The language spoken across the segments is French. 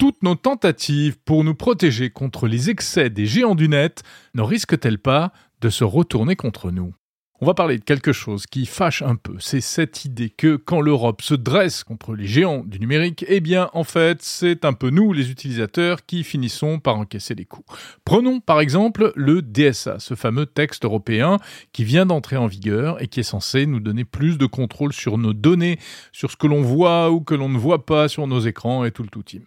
toutes nos tentatives pour nous protéger contre les excès des géants du net ne risquent-elles pas de se retourner contre nous? On va parler de quelque chose qui fâche un peu. C'est cette idée que quand l'Europe se dresse contre les géants du numérique, eh bien, en fait, c'est un peu nous, les utilisateurs, qui finissons par encaisser les coups. Prenons par exemple le DSA, ce fameux texte européen qui vient d'entrer en vigueur et qui est censé nous donner plus de contrôle sur nos données, sur ce que l'on voit ou que l'on ne voit pas sur nos écrans et tout le tout team.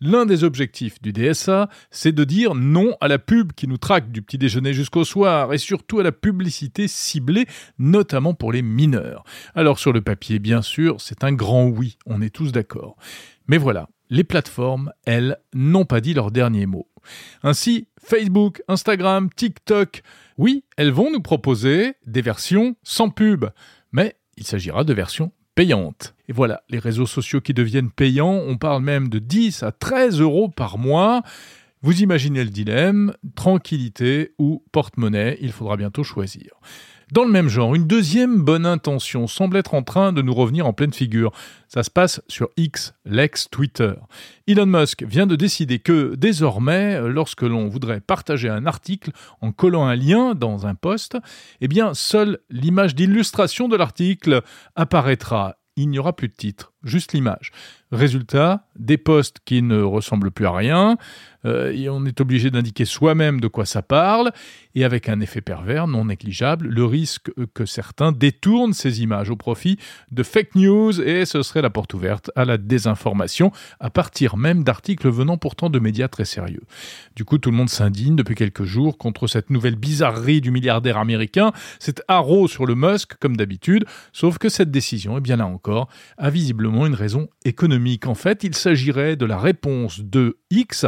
L'un des objectifs du DSA, c'est de dire non à la pub qui nous traque du petit déjeuner jusqu'au soir et surtout à la publicité ciblée notamment pour les mineurs. Alors sur le papier, bien sûr, c'est un grand oui, on est tous d'accord. Mais voilà, les plateformes, elles, n'ont pas dit leur dernier mot. Ainsi, Facebook, Instagram, TikTok, oui, elles vont nous proposer des versions sans pub, mais il s'agira de versions payantes. Et voilà, les réseaux sociaux qui deviennent payants, on parle même de 10 à 13 euros par mois. Vous imaginez le dilemme, tranquillité ou porte-monnaie, il faudra bientôt choisir. Dans le même genre, une deuxième bonne intention semble être en train de nous revenir en pleine figure. Ça se passe sur X, l'ex Twitter. Elon Musk vient de décider que désormais, lorsque l'on voudrait partager un article en collant un lien dans un post, eh bien, seule l'image d'illustration de l'article apparaîtra. Il n'y aura plus de titre, juste l'image. Résultat, des posts qui ne ressemblent plus à rien, euh, et on est obligé d'indiquer soi-même de quoi ça parle, et avec un effet pervers non négligeable, le risque que certains détournent ces images au profit de fake news, et ce serait la porte ouverte à la désinformation, à partir même d'articles venant pourtant de médias très sérieux. Du coup, tout le monde s'indigne depuis quelques jours contre cette nouvelle bizarrerie du milliardaire américain, cet haro sur le Musk, comme d'habitude, sauf que cette décision, et eh bien là encore, a visiblement une raison économique. En fait, il s'agirait de la réponse de X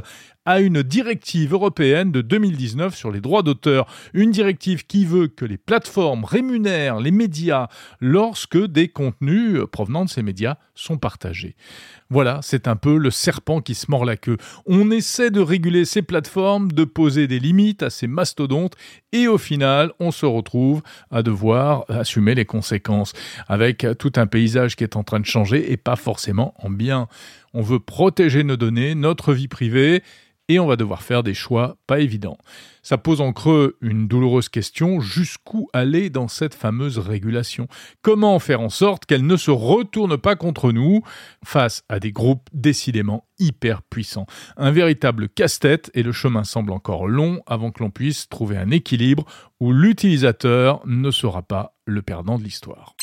à une directive européenne de 2019 sur les droits d'auteur. Une directive qui veut que les plateformes rémunèrent les médias lorsque des contenus provenant de ces médias sont partagés. Voilà, c'est un peu le serpent qui se mord la queue. On essaie de réguler ces plateformes, de poser des limites à ces mastodontes, et au final, on se retrouve à devoir assumer les conséquences, avec tout un paysage qui est en train de changer, et pas forcément en bien. On veut protéger nos données, notre vie privée, et on va devoir faire des choix pas évidents. Ça pose en creux une douloureuse question, jusqu'où aller dans cette fameuse régulation? Comment faire en sorte qu'elle ne se retourne pas contre nous face à des groupes décidément hyper puissants? Un véritable casse-tête et le chemin semble encore long avant que l'on puisse trouver un équilibre où l'utilisateur ne sera pas le perdant de l'histoire.